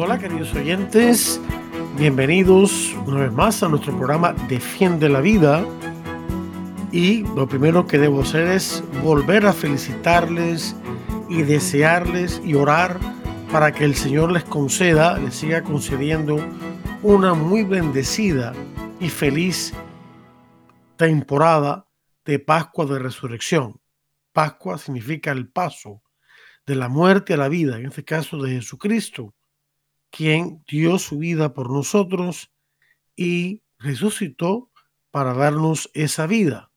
Hola queridos oyentes, bienvenidos una vez más a nuestro programa Defiende la Vida. Y lo primero que debo hacer es volver a felicitarles y desearles y orar para que el Señor les conceda, les siga concediendo una muy bendecida y feliz temporada de Pascua de Resurrección. Pascua significa el paso de la muerte a la vida, en este caso de Jesucristo, quien dio su vida por nosotros y resucitó para darnos esa vida.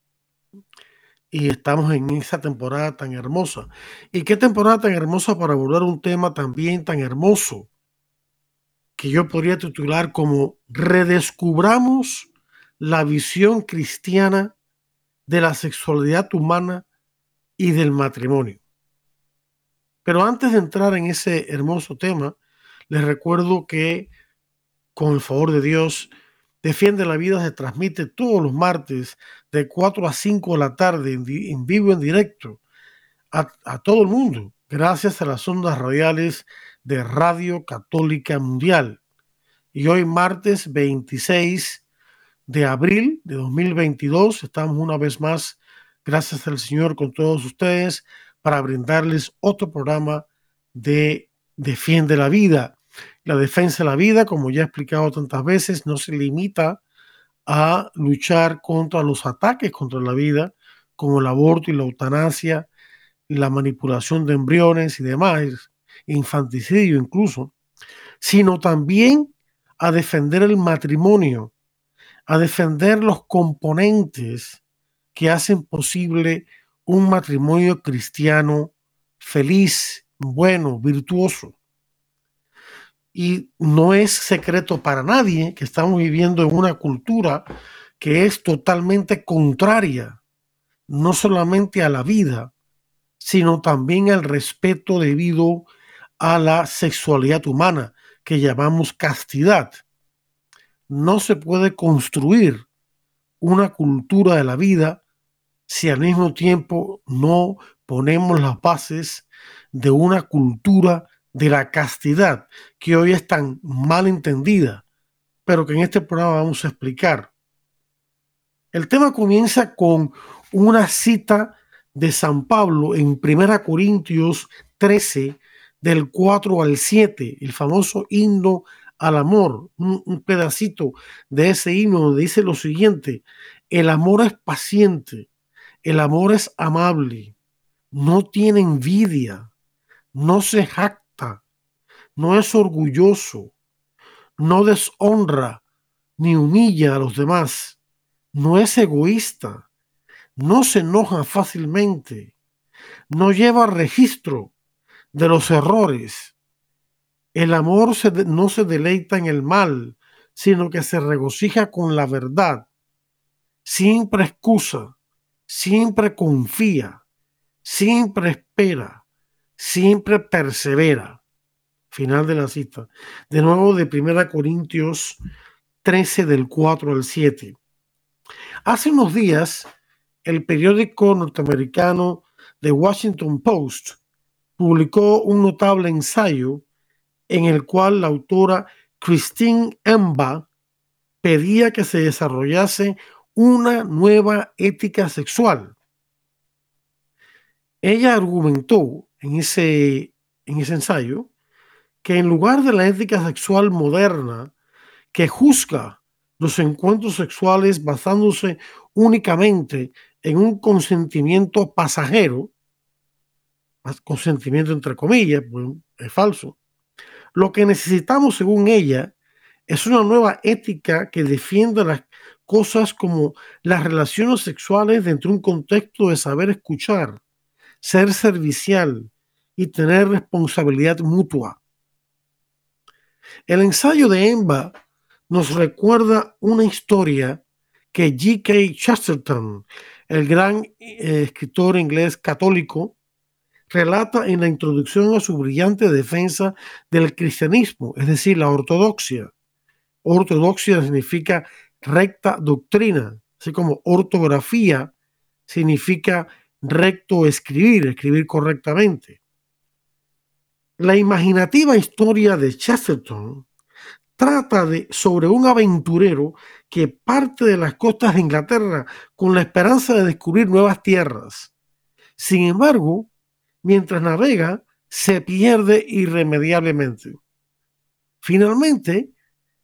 Y estamos en esa temporada tan hermosa. ¿Y qué temporada tan hermosa para abordar un tema también tan hermoso? que yo podría titular como Redescubramos la visión cristiana de la sexualidad humana y del matrimonio. Pero antes de entrar en ese hermoso tema, les recuerdo que con el favor de Dios, Defiende la Vida se transmite todos los martes de 4 a 5 de la tarde en, vivo, en directo, a, a todo el mundo, gracias a las ondas radiales de Radio Católica Mundial. Y hoy martes 26 de abril de 2022 estamos una vez más, gracias al Señor, con todos ustedes para brindarles otro programa de Defiende la Vida. La defensa de la vida, como ya he explicado tantas veces, no se limita a luchar contra los ataques contra la vida, como el aborto y la eutanasia, la manipulación de embriones y demás, infanticidio incluso, sino también a defender el matrimonio, a defender los componentes que hacen posible un matrimonio cristiano feliz, bueno, virtuoso. Y no es secreto para nadie que estamos viviendo en una cultura que es totalmente contraria, no solamente a la vida, sino también al respeto debido a la sexualidad humana, que llamamos castidad. No se puede construir una cultura de la vida si al mismo tiempo no ponemos las bases de una cultura de la castidad que hoy es tan mal entendida, pero que en este programa vamos a explicar. El tema comienza con una cita de San Pablo en 1 Corintios 13, del 4 al 7, el famoso himno al amor, un, pedacito de ese himno donde dice lo siguiente, el amor es paciente, el amor es amable, no tiene envidia, no se jacta, no es orgulloso, no deshonra ni humilla a los demás, no es egoísta, no se enoja fácilmente, no lleva registro de los errores. El amor no se deleita en el mal, sino que se regocija con la verdad. Siempre excusa, siempre confía, siempre espera, siempre persevera. Final de la cita. De nuevo de 1 Corintios 13 del 4 al 7. Hace unos días, el periódico norteamericano The Washington Post publicó un notable ensayo en el cual la autora Christine Emba pedía que se desarrollase una nueva ética sexual. Ella argumentó en ese, en ese ensayo que en lugar de la ética sexual moderna que juzga los encuentros sexuales basándose únicamente en un consentimiento pasajero, consentimiento entre comillas, pues es falso. Lo que necesitamos, según ella, es una nueva ética que defienda las cosas como las relaciones sexuales dentro de un contexto de saber escuchar, ser servicial, y tener responsabilidad mutua. El ensayo de Emba nos recuerda una historia que G.K. Chesterton, el gran eh, escritor inglés católico, relata en la introducción a su brillante defensa del cristianismo, es decir, la ortodoxia. Ortodoxia significa recta doctrina, así como ortografía significa recto escribir, escribir correctamente. La imaginativa historia de Chesterton trata de sobre un aventurero que parte de las costas de Inglaterra con la esperanza de descubrir nuevas tierras. Sin embargo, mientras navega, se pierde irremediablemente. Finalmente,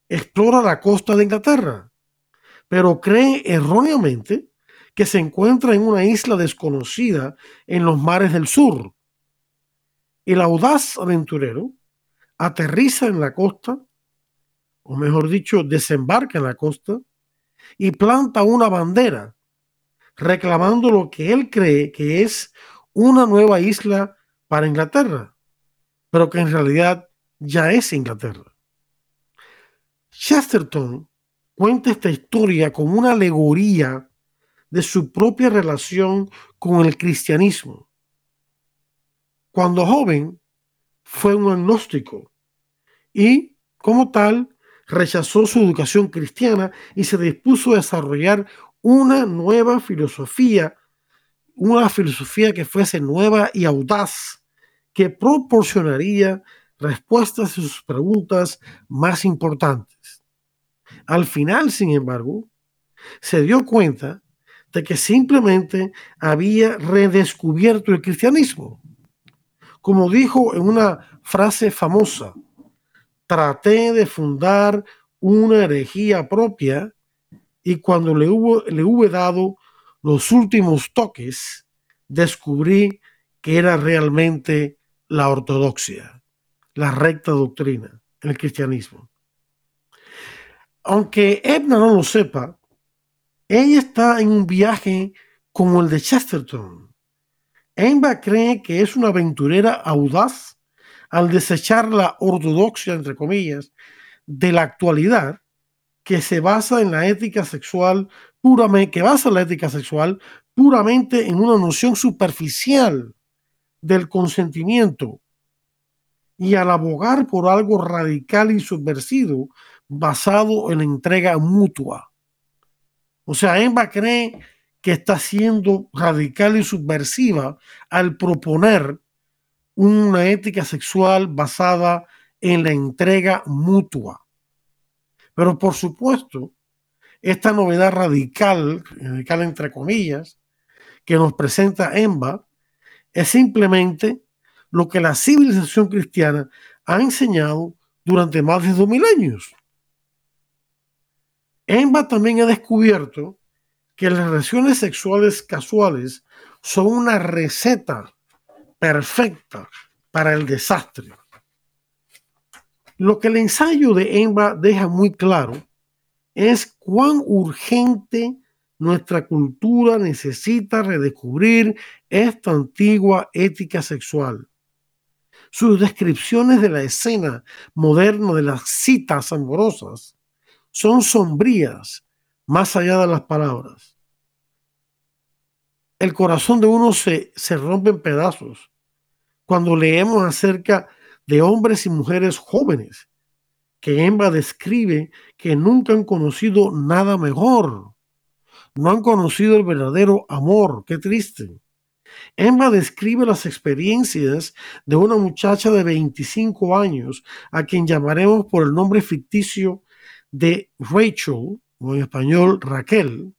explora la costa de Inglaterra, pero cree erróneamente que se encuentra en una isla desconocida en los mares del sur. El audaz aventurero aterriza en la costa, o mejor dicho, desembarca en la costa y planta una bandera reclamando lo que él cree que es una nueva isla para Inglaterra, pero que en realidad ya es Inglaterra. Chesterton cuenta esta historia como una alegoría de su propia relación con el cristianismo. Cuando joven fue un agnóstico y, como tal, rechazó su educación cristiana y se dispuso a desarrollar una nueva filosofía una filosofía que fuese nueva y audaz, que proporcionaría respuestas a sus preguntas más importantes. Al final, sin embargo, se dio cuenta de que simplemente había redescubierto el cristianismo. Como dijo en una frase famosa, traté de fundar una herejía propia y cuando le, hubo, le hube dado los últimos toques, descubrí que era realmente la ortodoxia, la recta doctrina el cristianismo. Aunque Edna no lo sepa, ella está en un viaje como el de Chesterton. Emma cree que es una aventurera audaz al desechar la ortodoxia, entre comillas, de la actualidad que se basa en la ética sexual puramente, que basa la ética sexual puramente en una noción superficial del consentimiento y al abogar por algo radical y subversivo basado en la entrega mutua. O sea, Emma cree que está siendo radical y subversiva al proponer una ética sexual basada en la entrega mutua. Pero por supuesto, esta novedad radical, radical entre comillas, que nos presenta Emba, es simplemente lo que la civilización cristiana ha enseñado durante más de dos mil años. Emba también ha descubierto que las relaciones sexuales casuales son una receta perfecta para el desastre. Lo que el ensayo de Emba deja muy claro es cuán urgente nuestra cultura necesita redescubrir esta antigua ética sexual. Sus descripciones de la escena moderna de las citas amorosas son sombrías más allá de las palabras. El corazón de uno se, se rompe en pedazos cuando leemos acerca de hombres y mujeres jóvenes que Emma describe que nunca han conocido nada mejor. No han conocido el verdadero amor. Qué triste. Emma describe las experiencias de una muchacha de 25 años, a quien llamaremos por el nombre ficticio de Rachel, o en español Raquel,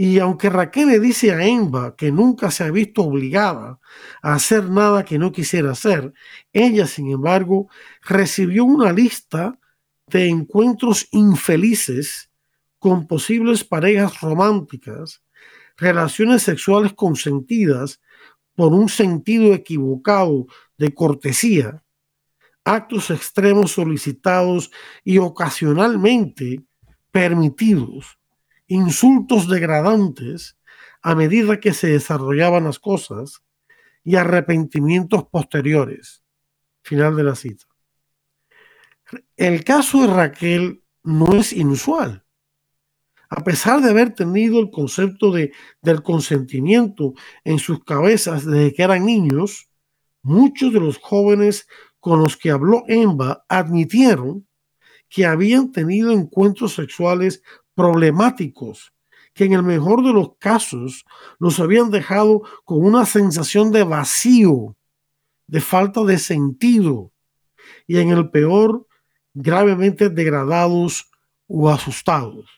y aunque Raquel le dice a Emba que nunca se ha visto obligada a hacer nada que no quisiera hacer, ella, sin embargo, recibió una lista de encuentros infelices con posibles parejas románticas, relaciones sexuales consentidas por un sentido equivocado de cortesía, actos extremos solicitados y ocasionalmente permitidos insultos degradantes a medida que se desarrollaban las cosas y arrepentimientos posteriores. Final de la cita. El caso de Raquel no es inusual. A pesar de haber tenido el concepto de, del consentimiento en sus cabezas desde que eran niños, muchos de los jóvenes con los que habló Emba admitieron que habían tenido encuentros sexuales problemáticos que en el mejor de los casos los habían dejado con una sensación de vacío, de falta de sentido, y en el peor, gravemente degradados o asustados.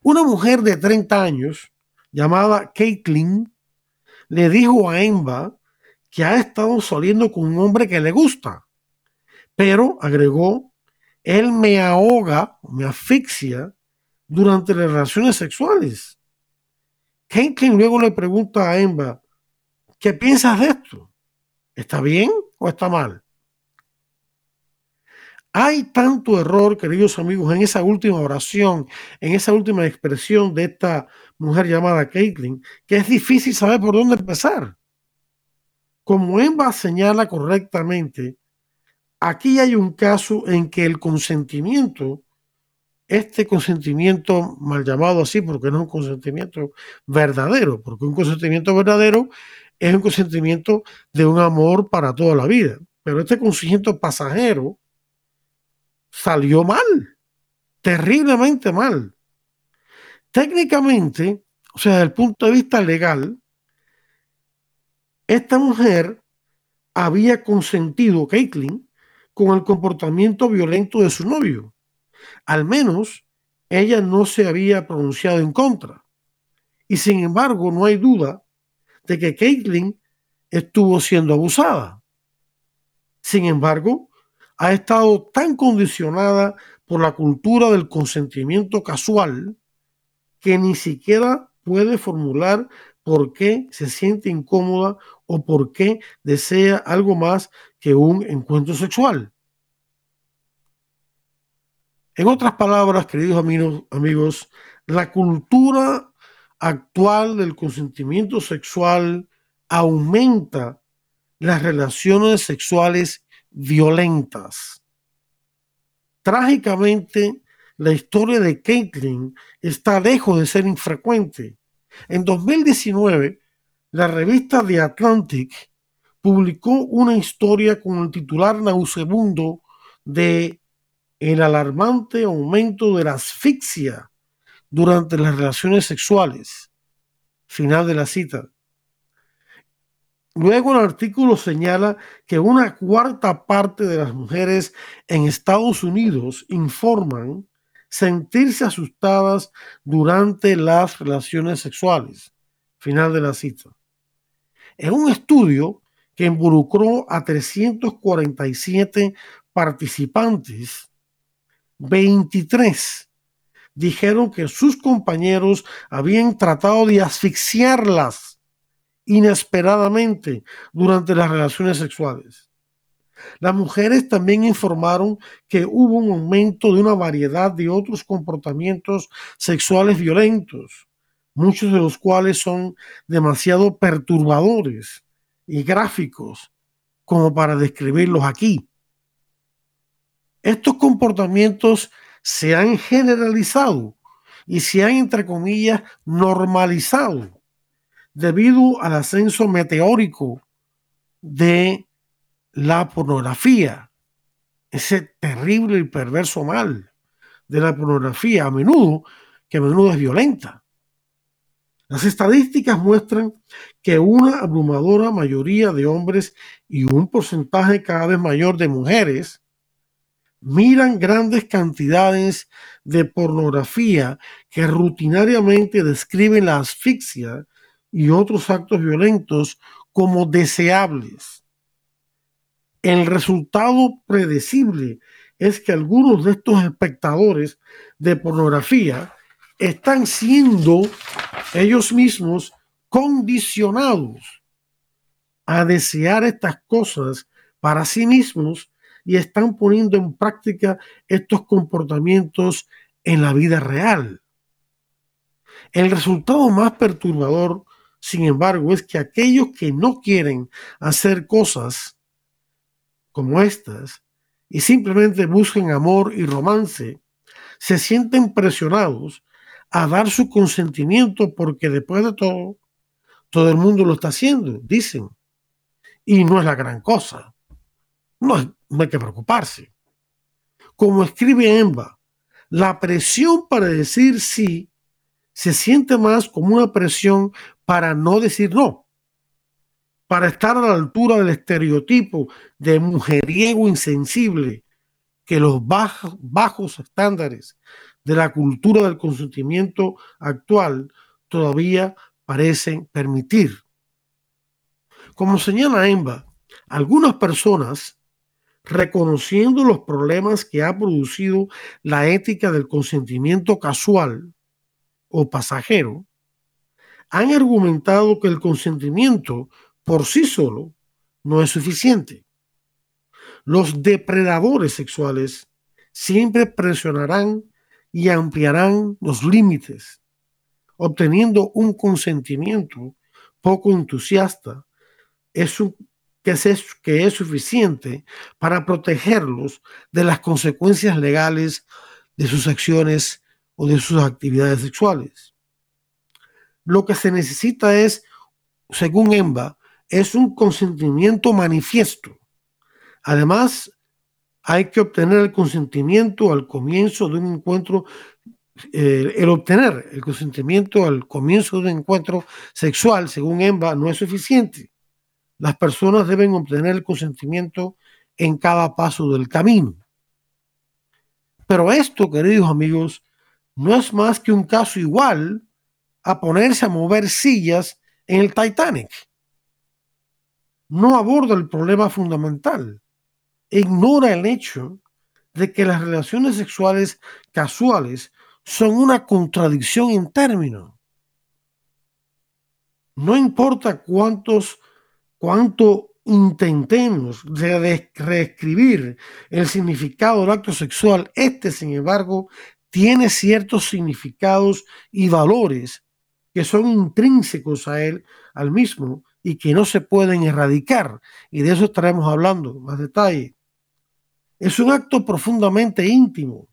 Una mujer de 30 años, llamada Caitlin, le dijo a Emba que ha estado saliendo con un hombre que le gusta, pero agregó, él me ahoga, me asfixia durante las relaciones sexuales. Caitlin luego le pregunta a Emma, ¿qué piensas de esto? ¿Está bien o está mal? Hay tanto error, queridos amigos, en esa última oración, en esa última expresión de esta mujer llamada Caitlin, que es difícil saber por dónde empezar. Como Emma señala correctamente, aquí hay un caso en que el consentimiento este consentimiento, mal llamado así, porque no es un consentimiento verdadero, porque un consentimiento verdadero es un consentimiento de un amor para toda la vida. Pero este consentimiento pasajero salió mal, terriblemente mal. Técnicamente, o sea, desde el punto de vista legal, esta mujer había consentido, Caitlin, con el comportamiento violento de su novio al menos ella no se había pronunciado en contra. Y sin embargo, no hay duda de que Caitlin estuvo siendo abusada. Sin embargo, ha estado tan condicionada por la cultura del consentimiento casual que ni siquiera puede formular por qué se siente incómoda o por qué desea algo más que un encuentro sexual. En otras palabras, queridos amigos, la cultura actual del consentimiento sexual aumenta las relaciones sexuales violentas. Trágicamente, la historia de Caitlin está lejos de ser infrecuente. En 2019, la revista The Atlantic publicó una historia con el titular nausebundo de el alarmante aumento de la asfixia durante las relaciones sexuales. Final de la cita. Luego el artículo señala que una cuarta parte de las mujeres en Estados Unidos informan sentirse asustadas durante las relaciones sexuales. Final de la cita. En un estudio que involucró a 347 participantes, 23 dijeron que sus compañeros habían tratado de asfixiarlas inesperadamente durante las relaciones sexuales. Las mujeres también informaron que hubo un aumento de una variedad de otros comportamientos sexuales violentos, muchos de los cuales son demasiado perturbadores y gráficos como para describirlos aquí. Estos comportamientos se han generalizado y se han, entre comillas, normalizado debido al ascenso meteórico de la pornografía, ese terrible y perverso mal de la pornografía, a menudo, que a menudo es violenta. Las estadísticas muestran que una abrumadora mayoría de hombres y un porcentaje cada vez mayor de mujeres miran grandes cantidades de pornografía que rutinariamente describen la asfixia y otros actos violentos como deseables. El resultado predecible es que algunos de estos espectadores de pornografía están siendo ellos mismos condicionados a desear estas cosas para sí mismos y están poniendo en práctica estos comportamientos en la vida real. El resultado más perturbador, sin embargo, es que aquellos que no quieren hacer cosas como estas y simplemente buscan amor y romance, se sienten presionados a dar su consentimiento porque después de todo, todo el mundo lo está haciendo, dicen. Y no es la gran cosa. No, hay que preocuparse. Como escribe Emba, la presión para decir sí se siente más como una presión para no decir no, para estar a la altura del estereotipo de mujeriego insensible que los bajos, estándares de la cultura del consentimiento actual todavía parecen permitir. Como señala Emba, algunas personas, reconociendo los problemas que ha producido la ética del consentimiento casual o pasajero, han argumentado que el consentimiento por sí solo no es suficiente. Los depredadores sexuales siempre presionarán y ampliarán los límites, obteniendo un consentimiento poco entusiasta es que, es, que es suficiente para protegerlos de las consecuencias legales de sus acciones o de sus actividades sexuales. Lo que se necesita es, según EMBA, es un consentimiento manifiesto Además, hay que obtener el consentimiento al comienzo de un encuentro, eh, el obtener el consentimiento al comienzo de un encuentro sexual, según EMBA, no es suficiente. Las personas deben obtener el consentimiento en cada paso del camino. Pero esto, queridos amigos, no es más que un caso igual a ponerse a mover sillas en el Titanic. No aborda el problema fundamental ignora el hecho de que las relaciones sexuales casuales son una contradicción en términos. No importa cuántos, cuánto intentemos reescribir el significado del acto sexual, este, sin embargo, tiene ciertos significados y valores que son intrínsecos a él, al mismo, y que no se pueden erradicar. Y de eso estaremos hablando más detalle. Es un acto profundamente íntimo,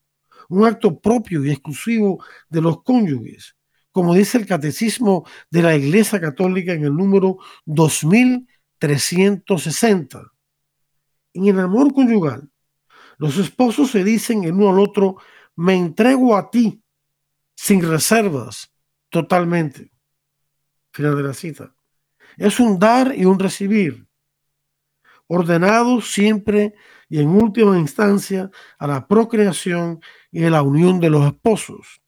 un acto propio y exclusivo de los cónyuges, como dice el Catecismo de la Iglesia Católica en el número 2360. En el amor conyugal, los esposos se dicen el uno al otro, me entrego a ti, sin reservas, totalmente. Final de la cita. Es un dar y un recibir, ordenados siempre y en última instancia a la procreación y a la unión de los esposos.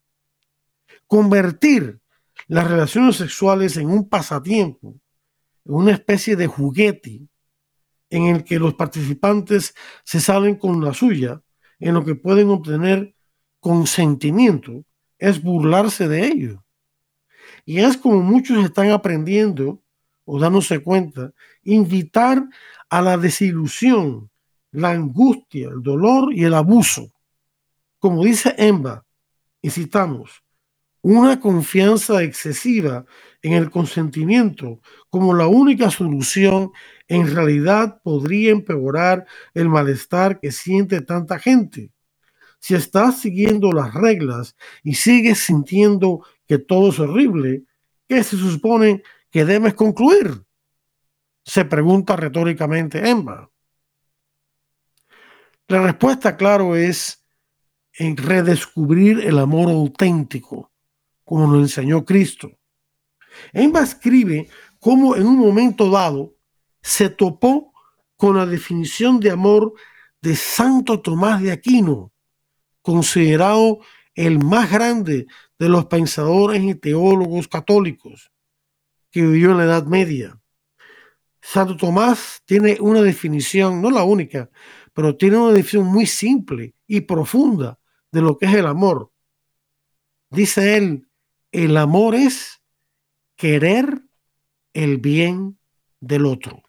Convertir las relaciones sexuales en un pasatiempo, en una especie de juguete en el que los participantes se salen con la suya, en lo que pueden obtener consentimiento, es burlarse de ello. Y es como muchos están aprendiendo o dándose cuenta, invitar a la desilusión la angustia, el dolor y el abuso. Como dice Emba, y citamos, una confianza excesiva en el consentimiento como la única solución en realidad podría empeorar el malestar que siente tanta gente. Si estás siguiendo las reglas y sigues sintiendo que todo es horrible, ¿qué se supone que debes concluir? Se pregunta retóricamente Emma. La respuesta, claro, es en redescubrir el amor auténtico, como nos enseñó Cristo. Emma escribe cómo en un momento dado se topó con la definición de amor de Santo Tomás de Aquino, considerado el más grande de los pensadores y teólogos católicos que vivió en la Edad Media. Santo Tomás tiene una definición, no la única, pero tiene una definición muy simple y profunda de lo que es el amor. Dice él, el amor es querer el bien del otro.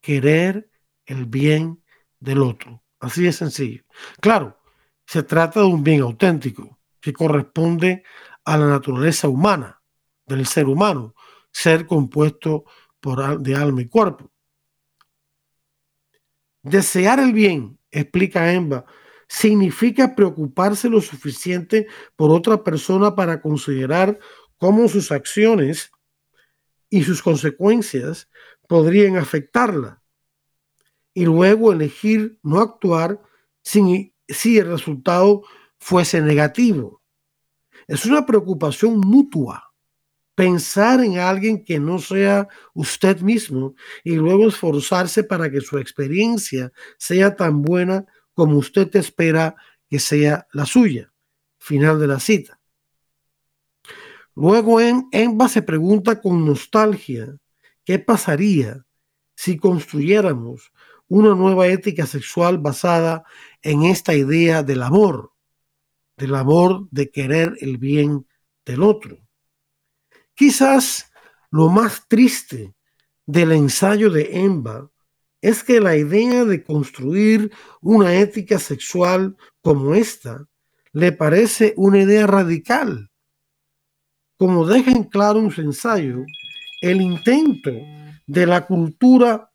Querer el bien del otro. Así de sencillo. Claro, se trata de un bien auténtico que corresponde a la naturaleza humana, del ser humano, ser compuesto por, de alma y cuerpo. Desear el bien, explica Emba, significa preocuparse lo suficiente por otra persona para considerar cómo sus acciones y sus consecuencias podrían afectarla y luego elegir no actuar si, si el resultado fuese negativo. Es una preocupación mutua pensar en alguien que no sea usted mismo y luego esforzarse para que su experiencia sea tan buena como usted espera que sea la suya. Final de la cita. Luego en Emba se pregunta con nostalgia qué pasaría si construyéramos una nueva ética sexual basada en esta idea del amor, del amor de querer el bien del otro. Quizás lo más triste del ensayo de Emba es que la idea de construir una ética sexual como esta le parece una idea radical. Como deja en claro un ensayo, el intento de la cultura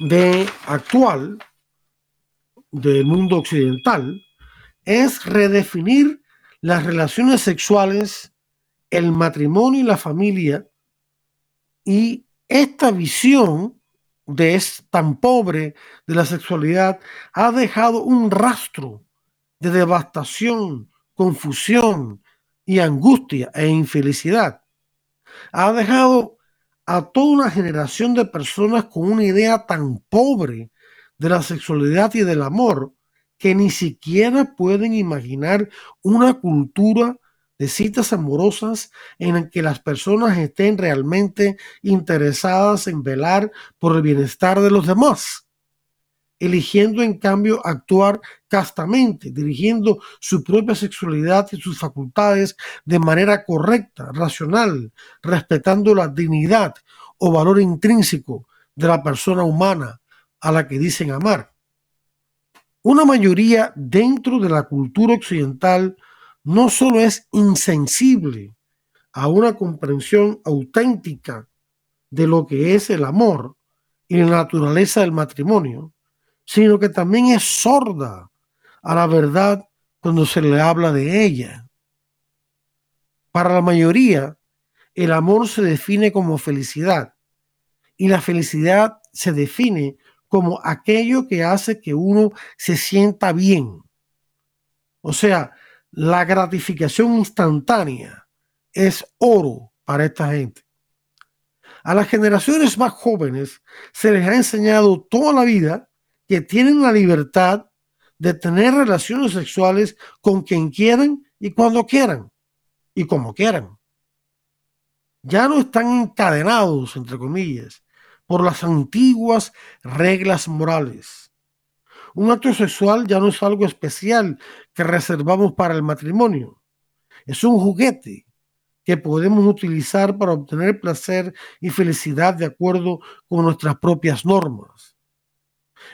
de actual del mundo occidental es redefinir las relaciones sexuales el matrimonio y la familia y esta visión de es tan pobre de la sexualidad ha dejado un rastro de devastación, confusión y angustia e infelicidad. Ha dejado a toda una generación de personas con una idea tan pobre de la sexualidad y del amor que ni siquiera pueden imaginar una cultura de citas amorosas en que las personas estén realmente interesadas en velar por el bienestar de los demás, eligiendo en cambio actuar castamente, dirigiendo su propia sexualidad y sus facultades de manera correcta, racional, respetando la dignidad o valor intrínseco de la persona humana a la que dicen amar. Una mayoría dentro de la cultura occidental no solo es insensible a una comprensión auténtica de lo que es el amor y la naturaleza del matrimonio, sino que también es sorda a la verdad cuando se le habla de ella. Para la mayoría, el amor se define como felicidad y la felicidad se define como aquello que hace que uno se sienta bien. O sea, la gratificación instantánea es oro para esta gente. A las generaciones más jóvenes se les ha enseñado toda la vida que tienen la libertad de tener relaciones sexuales con quien quieran y cuando quieran y como quieran. Ya no están encadenados, entre comillas, por las antiguas reglas morales un acto sexual ya no es algo especial que reservamos para el matrimonio. Es un juguete que podemos utilizar para obtener placer y felicidad de acuerdo con nuestras propias normas.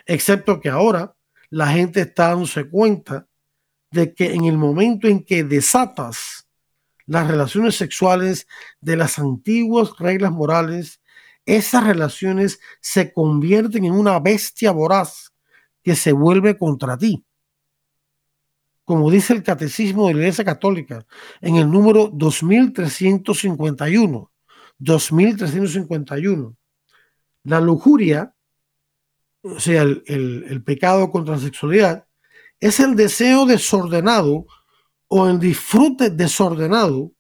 Excepto que ahora la gente está dándose cuenta de que en el momento en que desatas las relaciones sexuales de las antiguas reglas morales, esas relaciones se convierten en una bestia voraz que se vuelve contra ti. Como dice el Catecismo de la Iglesia Católica en el número 2351, 2351, la lujuria, o sea, el, el pecado contra la sexualidad, es el deseo desordenado o el disfrute desordenado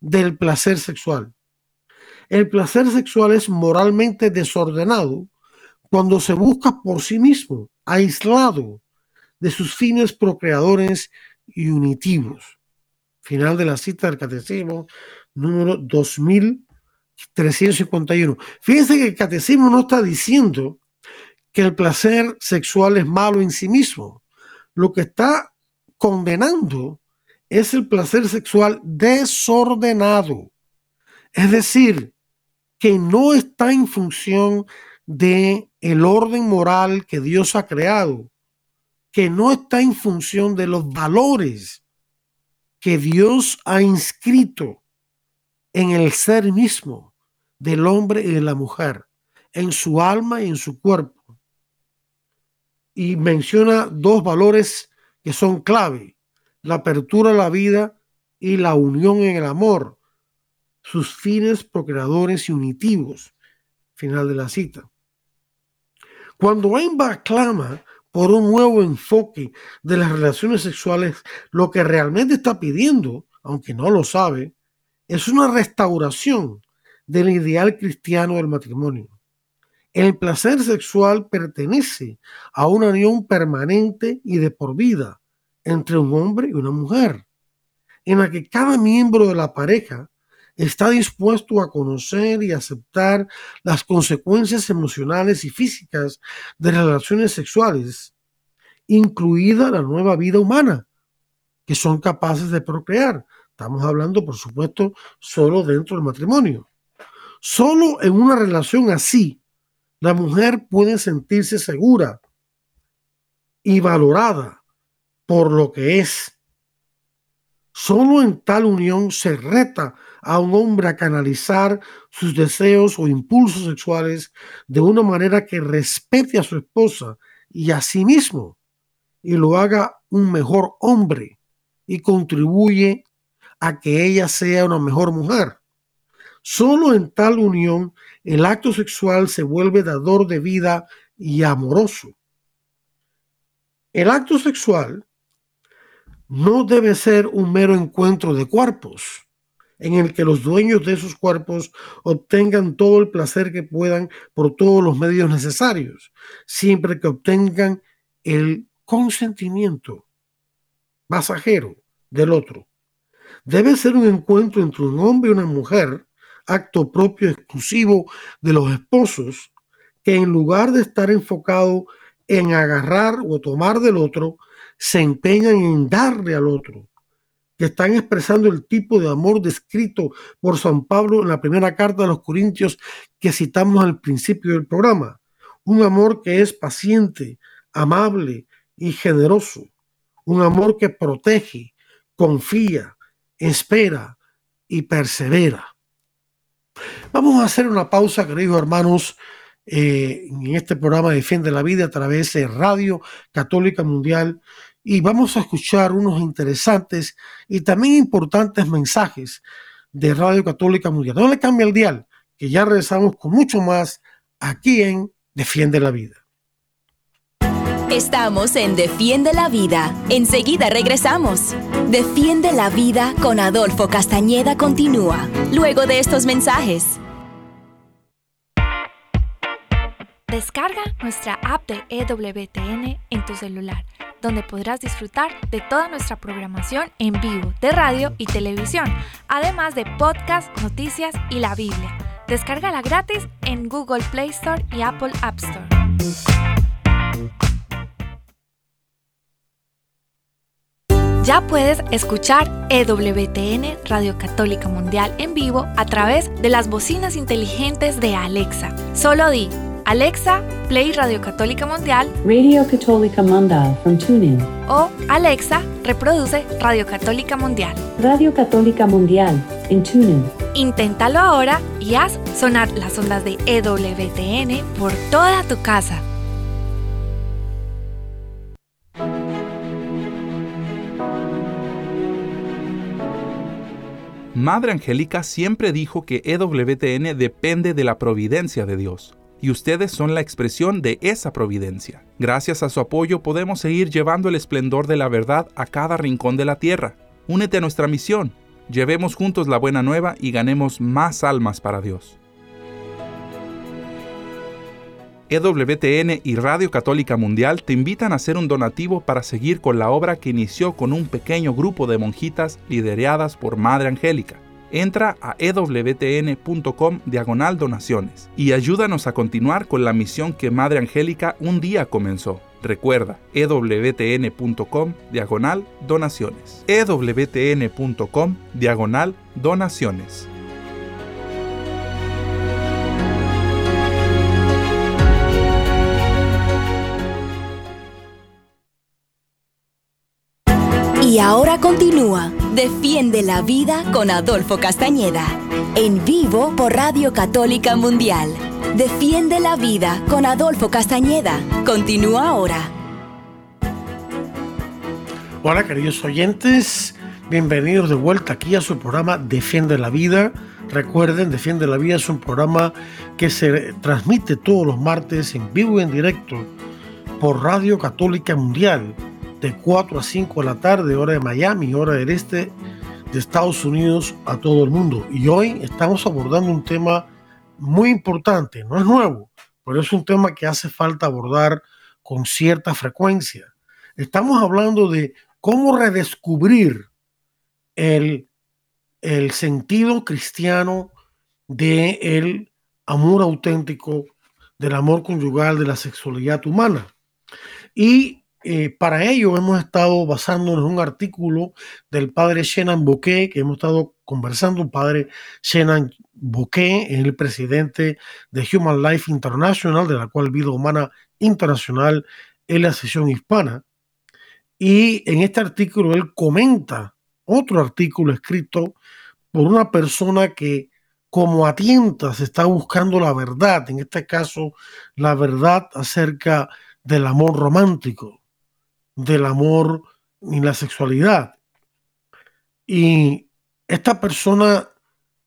del placer sexual. El placer sexual es moralmente desordenado cuando se busca por sí mismo aislado de sus fines procreadores y unitivos. Final de la cita del catecismo número 2351. Fíjense que el catecismo no está diciendo que el placer sexual es malo en sí mismo. Lo que está condenando es el placer sexual desordenado. Es decir, que no está en función de el orden moral que Dios ha creado, que no está en función de los valores que Dios ha inscrito en el ser mismo del hombre y de la mujer, en su alma y en su cuerpo. Y menciona dos valores que son clave, la apertura a la vida y la unión en el amor, sus fines procreadores y unitivos. Final de la cita. Cuando Emba clama por un nuevo enfoque de las relaciones sexuales, lo que realmente está pidiendo, aunque no lo sabe, es una restauración del ideal cristiano del matrimonio. El placer sexual pertenece a una unión permanente y de por vida entre un hombre y una mujer, en la que cada miembro de la pareja está dispuesto a conocer y aceptar las consecuencias emocionales y físicas de relaciones sexuales, incluida la nueva vida humana, que son capaces de procrear. Estamos hablando, por supuesto, solo dentro del matrimonio. Solo en una relación así, la mujer puede sentirse segura y valorada por lo que es Solo en tal unión se reta a un hombre a canalizar sus deseos o impulsos sexuales de una manera que respete a su esposa y a sí mismo y lo haga un mejor hombre y contribuye a que ella sea una mejor mujer. Solo en tal unión el acto sexual se vuelve dador de vida y amoroso. El acto sexual no debe ser un mero encuentro de cuerpos en el que los dueños de esos cuerpos obtengan todo el placer que puedan por todos los medios necesarios, siempre que obtengan el consentimiento pasajero del otro. Debe ser un encuentro entre un hombre y una mujer, acto propio exclusivo de los esposos, que en lugar de estar enfocado en agarrar o tomar del otro, se empeñan en darle al otro, que están expresando el tipo de amor descrito por San Pablo en la primera carta de los Corintios que citamos al principio del programa. Un amor que es paciente, amable y generoso. Un amor que protege, confía, espera y persevera. Vamos a hacer una pausa, queridos hermanos, eh, en este programa Defiende la Vida a través de Radio Católica Mundial y vamos a escuchar unos interesantes y también importantes mensajes de Radio Católica Mundial. No le cambia el dial, que ya regresamos con mucho más aquí en Defiende la Vida. Estamos en Defiende la Vida. Enseguida regresamos. Defiende la Vida con Adolfo Castañeda continúa, luego de estos mensajes. Descarga nuestra app de EWTN en tu celular, donde podrás disfrutar de toda nuestra programación en vivo de radio y televisión, además de podcast, noticias y la Biblia. Descárgala gratis en Google Play Store y Apple App Store. Ya puedes escuchar EWTN Radio Católica Mundial en vivo a través de las bocinas inteligentes de Alexa. Solo di Alexa, play Radio Católica Mundial. Radio Católica Mundial from TuneIn. O Alexa, reproduce Radio Católica Mundial. Radio Católica Mundial en TuneIn. Inténtalo ahora y haz sonar las ondas de EWTN por toda tu casa. Madre Angélica siempre dijo que EWTN depende de la providencia de Dios y ustedes son la expresión de esa providencia. Gracias a su apoyo podemos seguir llevando el esplendor de la verdad a cada rincón de la tierra. Únete a nuestra misión, llevemos juntos la buena nueva y ganemos más almas para Dios. EWTN y Radio Católica Mundial te invitan a hacer un donativo para seguir con la obra que inició con un pequeño grupo de monjitas lideradas por Madre Angélica entra a ewtn.com diagonal donaciones y ayúdanos a continuar con la misión que Madre Angélica un día comenzó. Recuerda, ewtn.com diagonal donaciones. ewtn.com diagonal donaciones. Y ahora continúa Defiende la vida con Adolfo Castañeda. En vivo por Radio Católica Mundial. Defiende la vida con Adolfo Castañeda. Continúa ahora. Hola queridos oyentes, bienvenidos de vuelta aquí a su programa Defiende la vida. Recuerden, Defiende la vida es un programa que se transmite todos los martes en vivo y en directo por Radio Católica Mundial de 4 a 5 de la tarde, hora de Miami, hora del este de Estados Unidos a todo el mundo. Y hoy estamos abordando un tema muy importante, no es nuevo, pero es un tema que hace falta abordar con cierta frecuencia. Estamos hablando de cómo redescubrir el, el sentido cristiano del el amor auténtico, del amor conyugal, de la sexualidad humana. Y eh, para ello hemos estado basándonos en un artículo del padre Shenan Bouquet, que hemos estado conversando, un padre Shenan Bouquet, el presidente de Human Life International, de la cual Vida Humana Internacional es la sesión hispana. Y en este artículo él comenta otro artículo escrito por una persona que como a tientas está buscando la verdad, en este caso la verdad acerca del amor romántico, del amor y la sexualidad. Y esta persona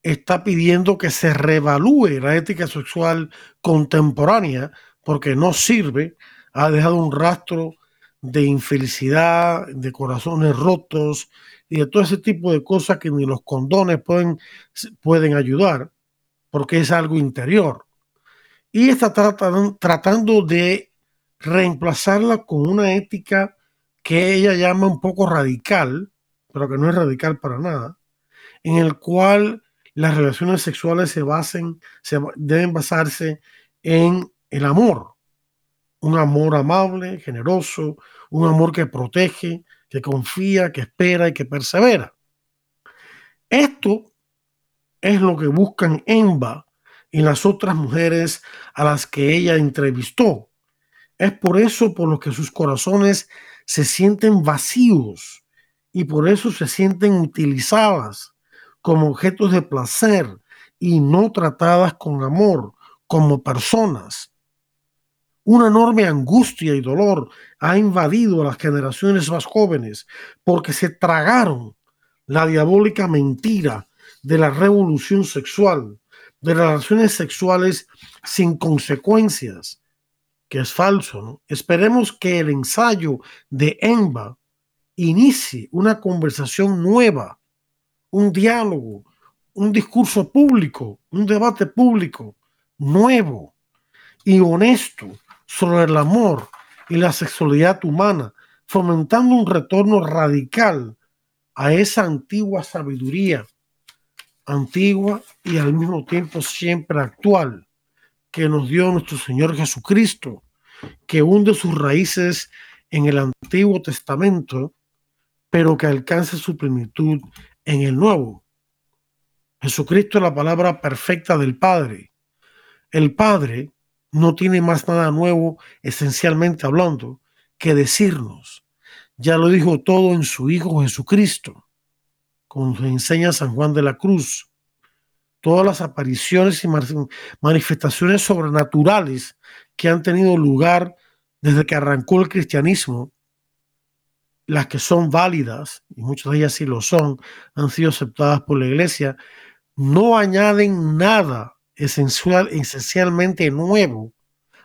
está pidiendo que se revalúe la ética sexual contemporánea porque no sirve, ha dejado un rastro de infelicidad, de corazones rotos y de todo ese tipo de cosas que ni los condones pueden, pueden ayudar, porque es algo interior. Y está tratando de reemplazarla con una ética que ella llama un poco radical, pero que no es radical para nada, en el cual las relaciones sexuales se basen, se deben basarse en el amor, un amor amable, generoso, un amor que protege, que confía, que espera y que persevera. Esto es lo que buscan Emba y las otras mujeres a las que ella entrevistó. Es por eso por lo que sus corazones se sienten vacíos y por eso se sienten utilizadas como objetos de placer y no tratadas con amor como personas. Una enorme angustia y dolor ha invadido a las generaciones más jóvenes porque se tragaron la diabólica mentira de la revolución sexual, de relaciones sexuales sin consecuencias, que es falso. ¿no? Esperemos que el ensayo de Emba inicie una conversación nueva, un diálogo, un discurso público, un debate público nuevo y honesto sobre el amor y la sexualidad humana, fomentando un retorno radical a esa antigua sabiduría, antigua y al mismo tiempo siempre actual, que nos dio nuestro Señor Jesucristo, que hunde sus raíces en el Antiguo Testamento, pero que alcanza su plenitud en el Nuevo. Jesucristo es la palabra perfecta del Padre. El Padre no tiene más nada nuevo, esencialmente hablando, que decirnos. Ya lo dijo todo en su Hijo Jesucristo, como nos enseña San Juan de la Cruz. Todas las apariciones y manifestaciones sobrenaturales que han tenido lugar desde que arrancó el cristianismo, las que son válidas, y muchas de ellas sí lo son, han sido aceptadas por la iglesia, no añaden nada esencial, esencialmente nuevo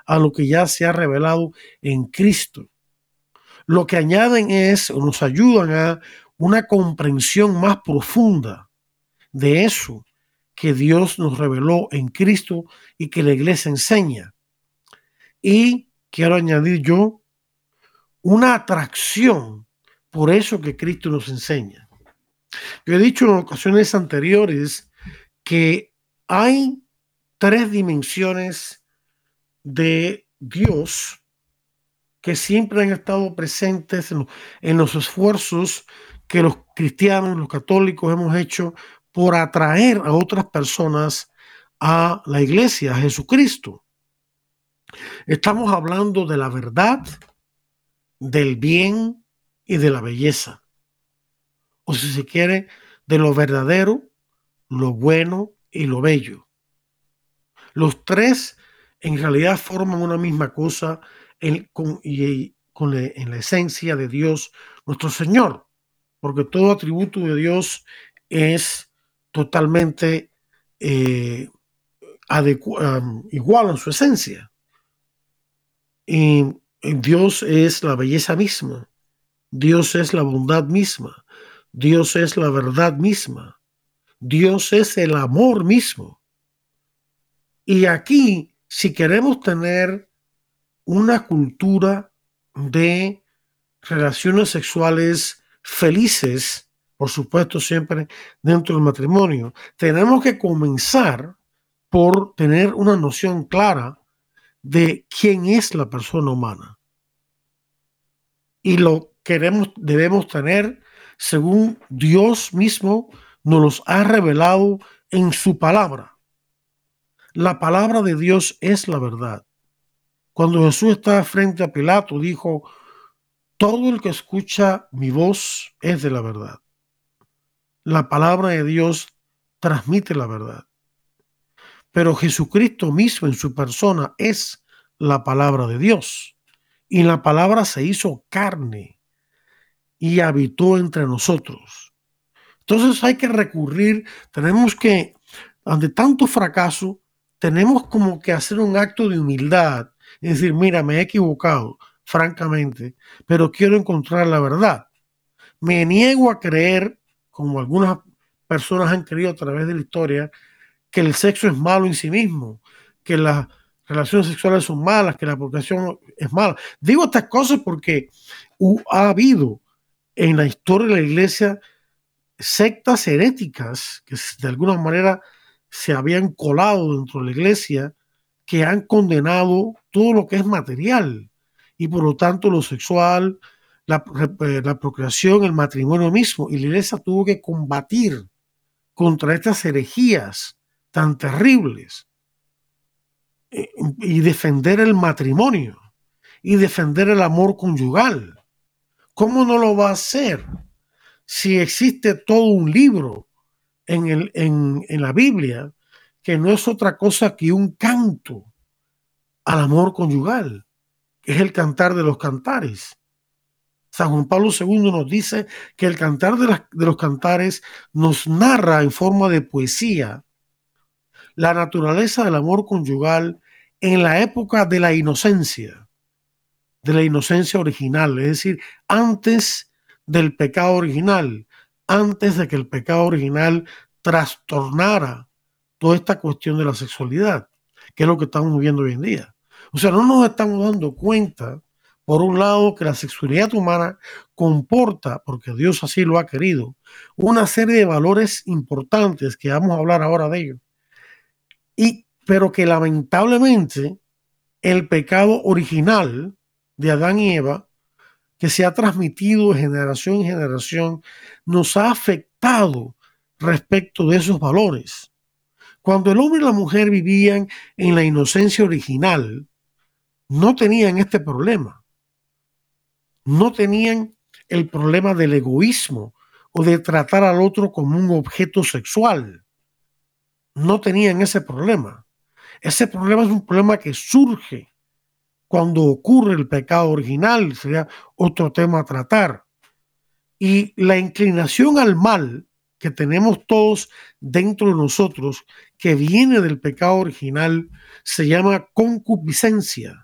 a lo que ya se ha revelado en Cristo. Lo que añaden es, o nos ayudan a una comprensión más profunda de eso que Dios nos reveló en Cristo y que la iglesia enseña. Y quiero añadir yo una atracción por eso que Cristo nos enseña. Yo he dicho en ocasiones anteriores que hay tres dimensiones de Dios que siempre han estado presentes en, los esfuerzos que los cristianos, los católicos hemos hecho por atraer a otras personas a la iglesia, a Jesucristo. Estamos hablando de la verdad, del bien y de la belleza. o si se quiere, de lo verdadero, lo bueno y lo bello. Los tres en realidad forman una misma cosa en, con, y, con en la esencia de Dios nuestro Señor, porque todo atributo de Dios es totalmente eh, igual en su esencia. Y Dios es la belleza misma, Dios es la bondad misma, Dios es la verdad misma, Dios es el amor mismo. Y aquí, si queremos tener una cultura de relaciones sexuales felices, por supuesto siempre dentro del matrimonio, tenemos que comenzar por tener una noción clara de quién es la persona humana. Y lo queremos, debemos tener según Dios mismo nos los ha revelado en su palabra. La palabra de Dios es la verdad. Cuando Jesús estaba frente a Pilato, dijo, todo el que escucha mi voz es de la verdad. La palabra de Dios transmite la verdad. Pero Jesucristo mismo en su persona es la palabra de Dios. Y la palabra se hizo carne y habitó entre nosotros. Entonces hay que recurrir, tenemos que, ante tanto fracaso, tenemos como que hacer un acto de humildad y decir, mira, me he equivocado, francamente, pero quiero encontrar la verdad. Me niego a creer, como algunas personas han creído a través de la historia, que el sexo es malo en sí mismo, que las relaciones sexuales son malas, que la procreación es mala. Digo estas cosas porque ha habido en la historia de la iglesia sectas heréticas que de alguna manera se habían colado dentro de la iglesia que han condenado todo lo que es material y por lo tanto lo sexual, la, eh, la procreación, el matrimonio mismo. Y la iglesia tuvo que combatir contra estas herejías tan terribles eh, y defender el matrimonio y defender el amor conyugal. ¿Cómo no lo va a hacer si existe todo un libro en, el, en, en la Biblia que no es otra cosa que un canto al amor conyugal, es el cantar de los cantares? San Juan Pablo II nos dice que el cantar de, los cantares nos narra en forma de poesía la naturaleza del amor conyugal en la época de la inocencia, de la inocencia original, es decir, antes del pecado original, antes de que el pecado original trastornara toda esta cuestión de la sexualidad, que es lo que estamos viendo hoy en día. O sea, no nos estamos dando cuenta, por un lado, que la sexualidad humana comporta, porque Dios así lo ha querido, una serie de valores importantes que vamos a hablar ahora de ellos y, pero que lamentablemente el pecado original de Adán y Eva, que se ha transmitido de generación en generación, nos ha afectado respecto de esos valores. Cuando el hombre y la mujer vivían en la inocencia original, no tenían este problema. No tenían el problema del egoísmo o de tratar al otro como un objeto sexual no tenían ese problema. Ese problema es un problema que surge cuando ocurre el pecado original, sería otro tema a tratar. Y la inclinación al mal que tenemos todos dentro de nosotros, que viene del pecado original, se llama concupiscencia.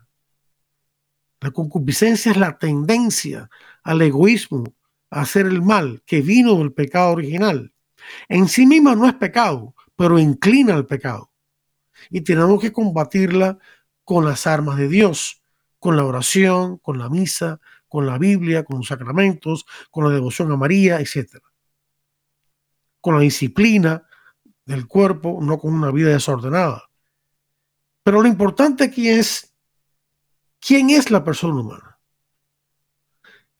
La concupiscencia es la tendencia al egoísmo, a hacer el mal, que vino del pecado original. En sí misma no es pecado, pero inclina al pecado. Y tenemos que combatirla con las armas de Dios, con la oración, con la misa, con la Biblia, con los sacramentos, con la devoción a María, etc. Con la disciplina del cuerpo, no con una vida desordenada. Pero lo importante aquí es, ¿quién es la persona humana?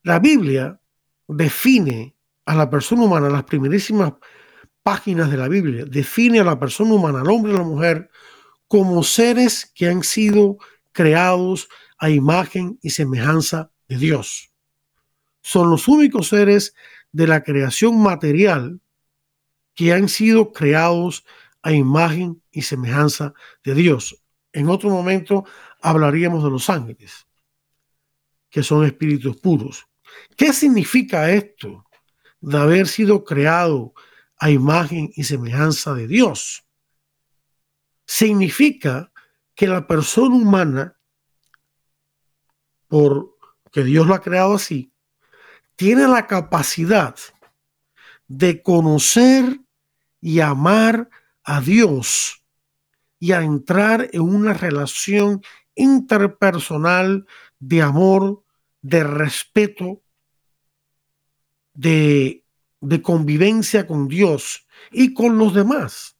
La Biblia define a la persona humana, las primerísimas páginas de la Biblia define a la persona humana, al hombre y a la mujer, como seres que han sido creados a imagen y semejanza de Dios. Son los únicos seres de la creación material que han sido creados a imagen y semejanza de Dios. En otro momento hablaríamos de los ángeles, que son espíritus puros. ¿Qué significa esto de haber sido creado a imagen y semejanza de Dios? Significa que la persona humana, porque Dios lo ha creado así, tiene la capacidad de conocer y amar a Dios y a entrar en una relación interpersonal de amor, de respeto, de, de convivencia con Dios y con los demás.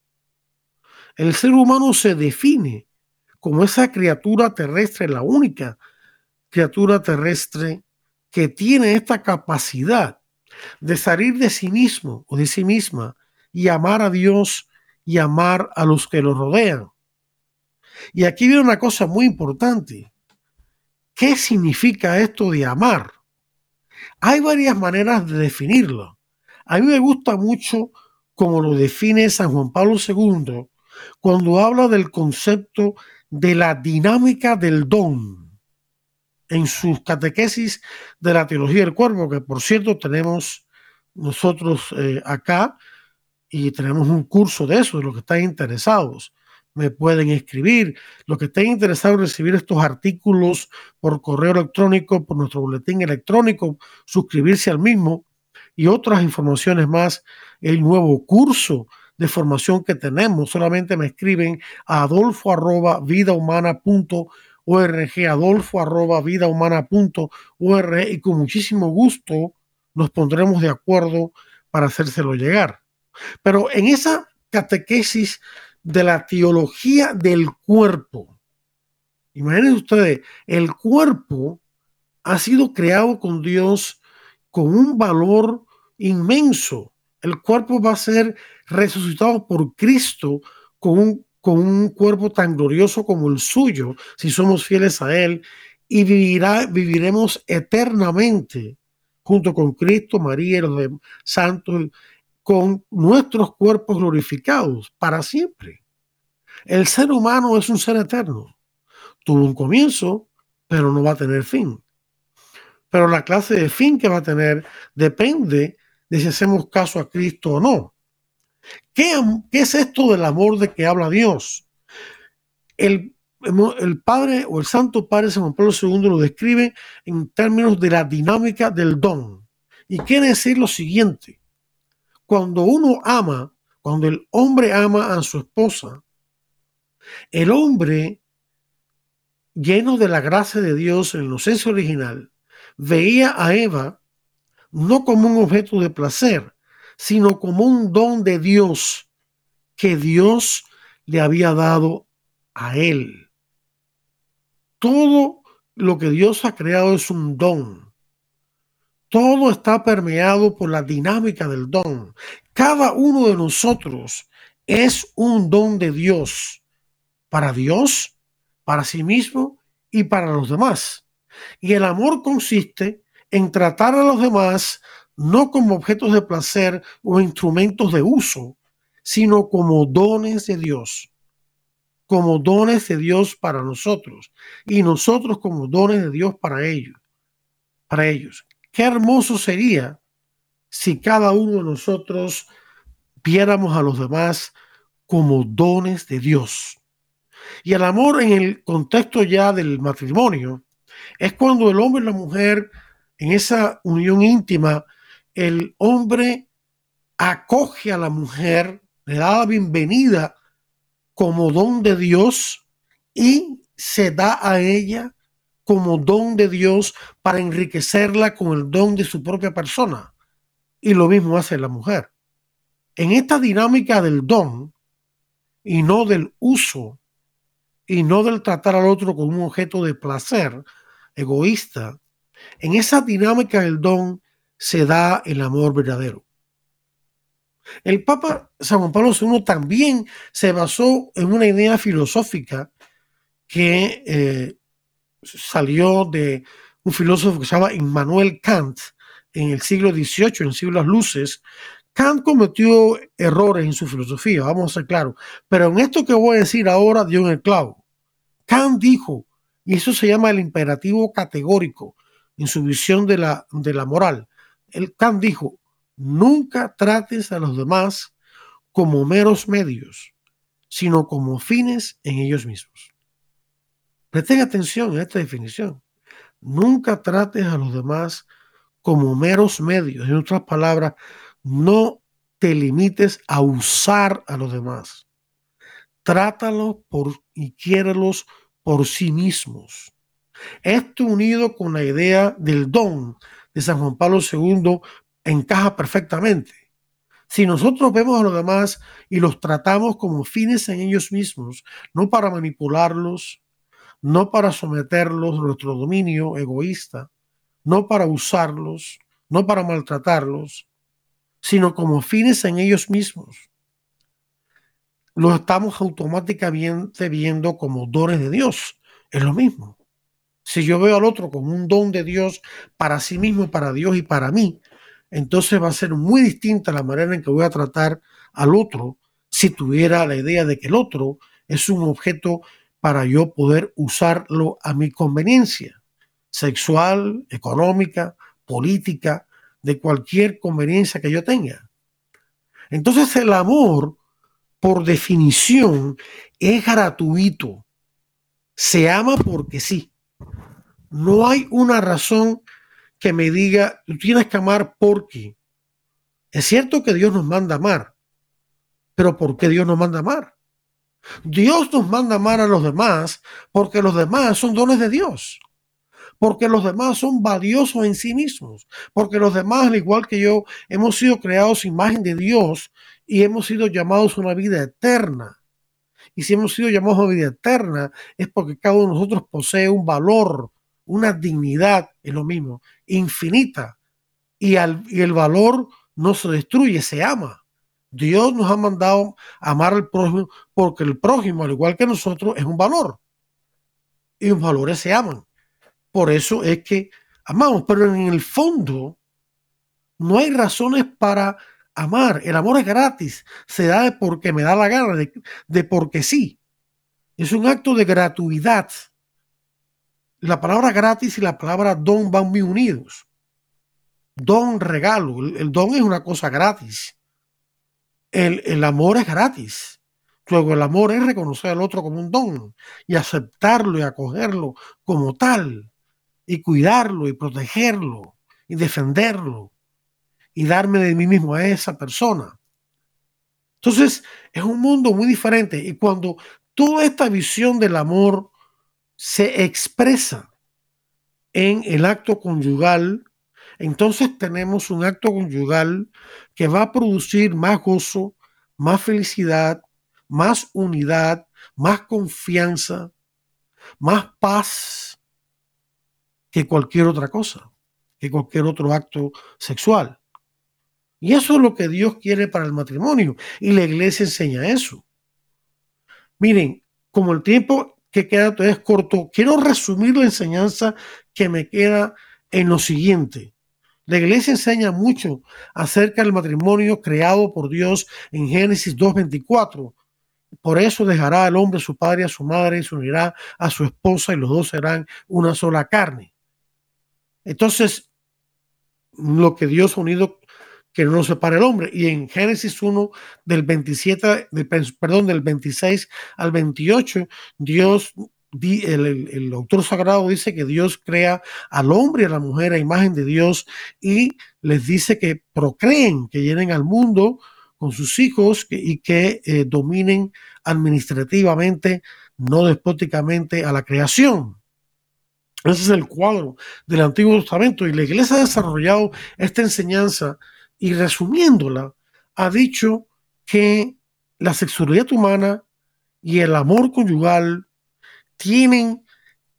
El ser humano se define como esa criatura terrestre, la única criatura terrestre que tiene esta capacidad de salir de sí mismo o de sí misma y amar a Dios y amar a los que lo rodean. Y aquí viene una cosa muy importante. ¿Qué significa esto de amar? Hay varias maneras de definirlo. A mí me gusta mucho como lo define San Juan Pablo II cuando habla del concepto de la dinámica del don en sus catequesis de la teología del cuerpo, que por cierto tenemos nosotros eh, acá y tenemos un curso de eso, de los que están interesados. Me pueden escribir. Los que estén interesados en recibir estos artículos por correo electrónico, por nuestro boletín electrónico, suscribirse al mismo y otras informaciones más, el nuevo curso de formación que tenemos. Solamente me escriben a adolfo arroba org, adolfo arroba org y con muchísimo gusto nos pondremos de acuerdo para hacérselo llegar. Pero en esa catequesis de la teología del cuerpo, imagínense ustedes, el cuerpo ha sido creado con Dios con un valor inmenso. El cuerpo va a ser resucitado por Cristo con un con un cuerpo tan glorioso como el suyo, si somos fieles a Él, y vivirá, viviremos eternamente junto con Cristo, María y los santos, con nuestros cuerpos glorificados para siempre. El ser humano es un ser eterno. Tuvo un comienzo, pero no va a tener fin. Pero la clase de fin que va a tener depende de si hacemos caso a Cristo o no. ¿Qué, es esto del amor de que habla Dios? El, Padre o el Santo Padre San Pablo II lo describe en términos de la dinámica del don. Y quiere decir lo siguiente, cuando uno ama, cuando el hombre ama a su esposa, el hombre, lleno de la gracia de Dios en el inocencia original, veía a Eva no como un objeto de placer, sino como un don de Dios que Dios le había dado a él. Todo lo que Dios ha creado es un don. Todo está permeado por la dinámica del don. Cada uno de nosotros es un don de Dios para Dios, para sí mismo y para los demás. Y el amor consiste en tratar a los demás no como objetos de placer o instrumentos de uso, sino como dones de Dios, como dones de Dios para nosotros y nosotros como dones de Dios para ellos, para ellos. Qué hermoso sería si cada uno de nosotros viéramos a los demás como dones de Dios. Y el amor en el contexto ya del matrimonio es cuando el hombre y la mujer en esa unión íntima el hombre acoge a la mujer, le da la bienvenida como don de Dios y se da a ella como don de Dios para enriquecerla con el don de su propia persona. Y lo mismo hace la mujer. En esta dinámica del don y no del uso y no del tratar al otro como un objeto de placer egoísta, en esa dinámica del don se da el amor verdadero. El Papa San Juan Pablo II también se basó en una idea filosófica que eh, salió de un filósofo que se llama Immanuel Kant en el siglo XVIII, en el siglo de las luces, Kant cometió errores en su filosofía, vamos a ser claros, pero en esto que voy a decir ahora dio en el clavo. Kant dijo, y eso se llama el imperativo categórico en su visión de la, de la moral. El Kant dijo, nunca trates a los demás como meros medios, sino como fines en ellos mismos. Presten atención a esta definición. Nunca trates a los demás como meros medios. En otras palabras, no te limites a usar a los demás. Trátalos por, y quiérelos por sí mismos. Esto unido con la idea del don de San Juan Pablo II encaja perfectamente. Si nosotros vemos a los demás y los tratamos como fines en ellos mismos, no para manipularlos, no para someterlos a nuestro dominio egoísta, no para usarlos, no para maltratarlos, sino como fines en ellos mismos. Los estamos automáticamente viendo como dones de Dios. Es lo mismo. Si yo veo al otro como un don de Dios para sí mismo, para Dios y para mí, entonces va a ser muy distinta la manera en que voy a tratar al otro si tuviera la idea de que el otro es un objeto para yo poder usarlo a mi conveniencia sexual, económica, política, de cualquier conveniencia que yo tenga. Entonces el amor, por definición, es gratuito. Se ama porque sí. No hay una razón que me diga, tú tienes que amar porque. Es cierto que Dios nos manda amar, pero ¿por qué Dios nos manda amar? Dios nos manda amar a los demás porque los demás son dones de Dios porque los demás son valiosos en sí mismos, porque los demás, al igual que yo, hemos sido creados imagen de Dios y hemos sido llamados a una vida eterna. Y si hemos sido llamados a una vida eterna, es porque cada uno de nosotros posee un valor, una dignidad, es lo mismo, infinita. Y, y el valor no se destruye, se ama. Dios nos ha mandado amar al prójimo porque el prójimo, al igual que nosotros, es un valor. Y los valores se aman. Por eso es que amamos, pero en el fondo no hay razones para amar. El amor es gratis, se da de porque me da la gana, de, porque sí. Es un acto de gratuidad. La palabra gratis y la palabra don van muy unidos. Don, regalo. El, don es una cosa gratis. El, el amor es gratis. Luego el amor es reconocer al otro como un don y aceptarlo y acogerlo como tal y cuidarlo y protegerlo y defenderlo y darme de mí mismo a esa persona. Entonces, es un mundo muy diferente y cuando toda esta visión del amor se expresa en el acto conyugal, entonces tenemos un acto conyugal que va a producir más gozo, más felicidad, más unidad, más confianza, más paz, que cualquier otra cosa, que cualquier otro acto sexual. Y eso es lo que Dios quiere para el matrimonio. Y la iglesia enseña eso. Miren, como el tiempo que queda es corto, quiero resumir la enseñanza que me queda en lo siguiente. La iglesia enseña mucho acerca del matrimonio creado por Dios en Génesis 2.24. Por eso dejará al hombre su padre a su madre y se unirá a su esposa y los dos serán una sola carne. Entonces, lo que Dios ha unido, que no separe el hombre. Y en Génesis 1, del 27, perdón, del 26 al 28, Dios, el, el, autor sagrado dice que Dios crea al hombre y a la mujer a imagen de Dios y les dice que procreen, que llenen al mundo con sus hijos y que eh, dominen administrativamente, no despóticamente a la creación. Ese es el cuadro del Antiguo Testamento y la iglesia ha desarrollado esta enseñanza y resumiéndola, ha dicho que la sexualidad humana y el amor conyugal tienen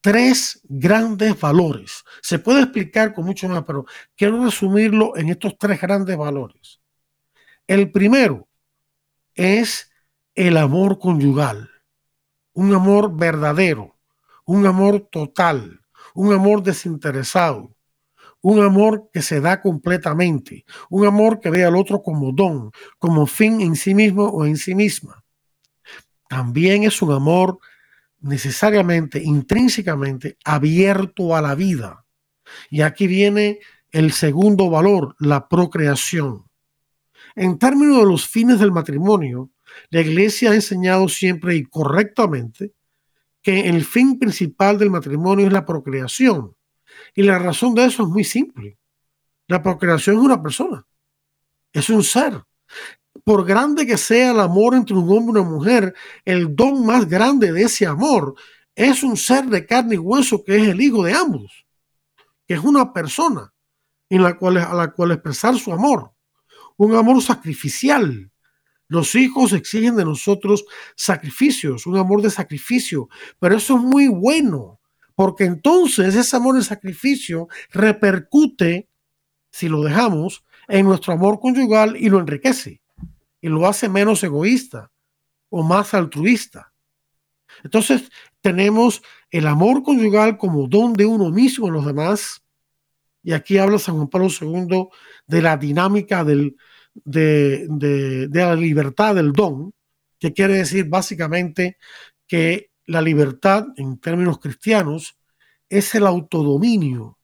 tres grandes valores. Se puede explicar con mucho más, pero quiero resumirlo en estos tres grandes valores. El primero es el amor conyugal, un amor verdadero, un amor total, un amor desinteresado, un amor que se da completamente, un amor que ve al otro como don, como fin en sí mismo o en sí misma. También es un amor necesariamente, intrínsecamente abierto a la vida. Y aquí viene el segundo valor, la procreación. En términos de los fines del matrimonio, la Iglesia ha enseñado siempre y correctamente que el fin principal del matrimonio es la procreación. Y la razón de eso es muy simple. La procreación es una persona, es un ser. Por grande que sea el amor entre un hombre y una mujer, el don más grande de ese amor es un ser de carne y hueso que es el hijo de ambos, que es una persona en la cual, a la cual expresar su amor, un amor sacrificial. Los hijos exigen de nosotros sacrificios, un amor de sacrificio, pero eso es muy bueno, porque entonces ese amor de sacrificio repercute, si lo dejamos, en nuestro amor conyugal y lo enriquece y lo hace menos egoísta o más altruista. Entonces tenemos el amor conyugal como don de uno mismo en los demás, y aquí habla San Juan Pablo II de la dinámica del, de, de, la libertad del don, que quiere decir básicamente que la libertad en términos cristianos es el autodominio.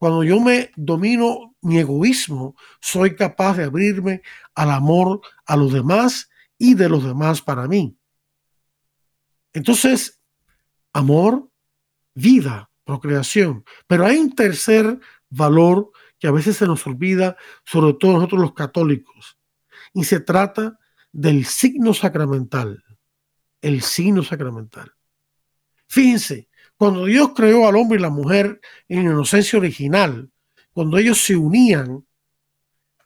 Cuando yo me domino mi egoísmo, soy capaz de abrirme al amor a los demás y de los demás para mí. Entonces, amor, vida, procreación. Pero hay un tercer valor que a veces se nos olvida, sobre todo nosotros los católicos. Y se trata del signo sacramental. El signo sacramental. Fíjense, cuando Dios creó al hombre y la mujer en inocencia original, cuando ellos se unían,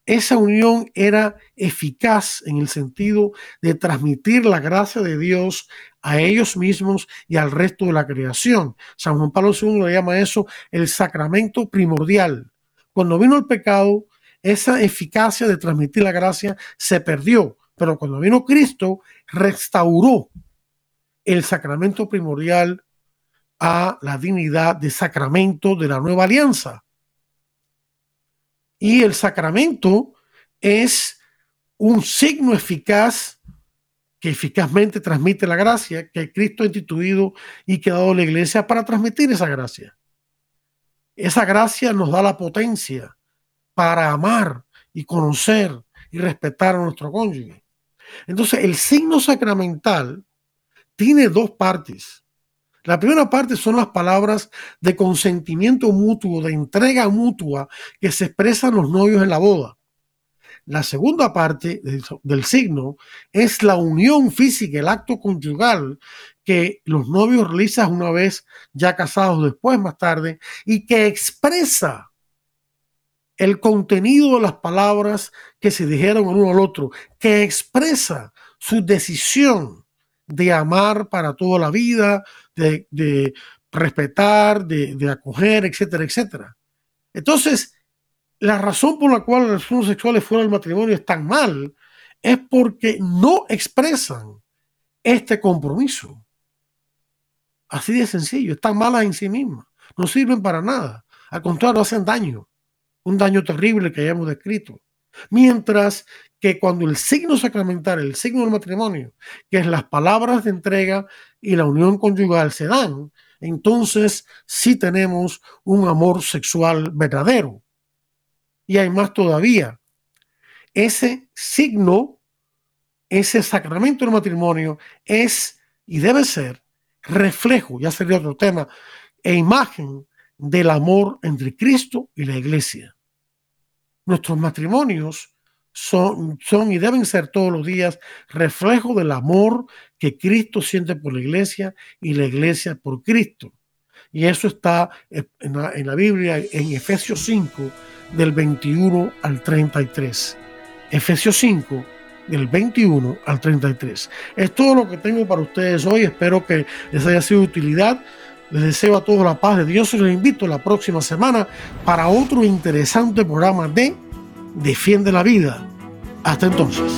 esa unión era eficaz en el sentido de transmitir la gracia de Dios a ellos mismos y al resto de la creación. San Juan Pablo II le llama eso el sacramento primordial. Cuando vino el pecado, esa eficacia de transmitir la gracia se perdió, pero cuando vino Cristo, restauró el sacramento primordial a la dignidad de sacramento de la nueva alianza. Y el sacramento es un signo eficaz que eficazmente transmite la gracia que Cristo ha instituido y que ha dado la iglesia para transmitir esa gracia. Esa gracia nos da la potencia para amar y conocer y respetar a nuestro cónyuge. Entonces, el signo sacramental tiene dos partes. La primera parte son las palabras de consentimiento mutuo, de entrega mutua que se expresan los novios en la boda. La segunda parte del, signo es la unión física, el acto conyugal que los novios realizan una vez ya casados después, más tarde, y que expresa el contenido de las palabras que se dijeron uno al otro, que expresa su decisión de amar para toda la vida, de, respetar, de, acoger, etcétera, etcétera. Entonces, la razón por la cual las relaciones sexuales fuera del matrimonio están mal es porque no expresan este compromiso. Así de sencillo, están malas en sí mismas, no sirven para nada. Al contrario, hacen daño, un daño terrible que hayamos descrito. Mientras que cuando el signo sacramental, el signo del matrimonio, que es las palabras de entrega y la unión conyugal se dan, entonces sí tenemos un amor sexual verdadero. Y hay más todavía. Ese signo, ese sacramento del matrimonio es y debe ser reflejo, ya sería otro tema, e imagen del amor entre Cristo y la iglesia. Nuestros matrimonios son, son y deben ser todos los días reflejo del amor que Cristo siente por la iglesia y la iglesia por Cristo. Y eso está en la, Biblia, en Efesios 5, del 21 al 33. Efesios 5, del 21 al 33. Es todo lo que tengo para ustedes hoy. Espero que les haya sido de utilidad. Les deseo a todos la paz de Dios y les invito la próxima semana para otro interesante programa de Defiende la Vida. Hasta entonces.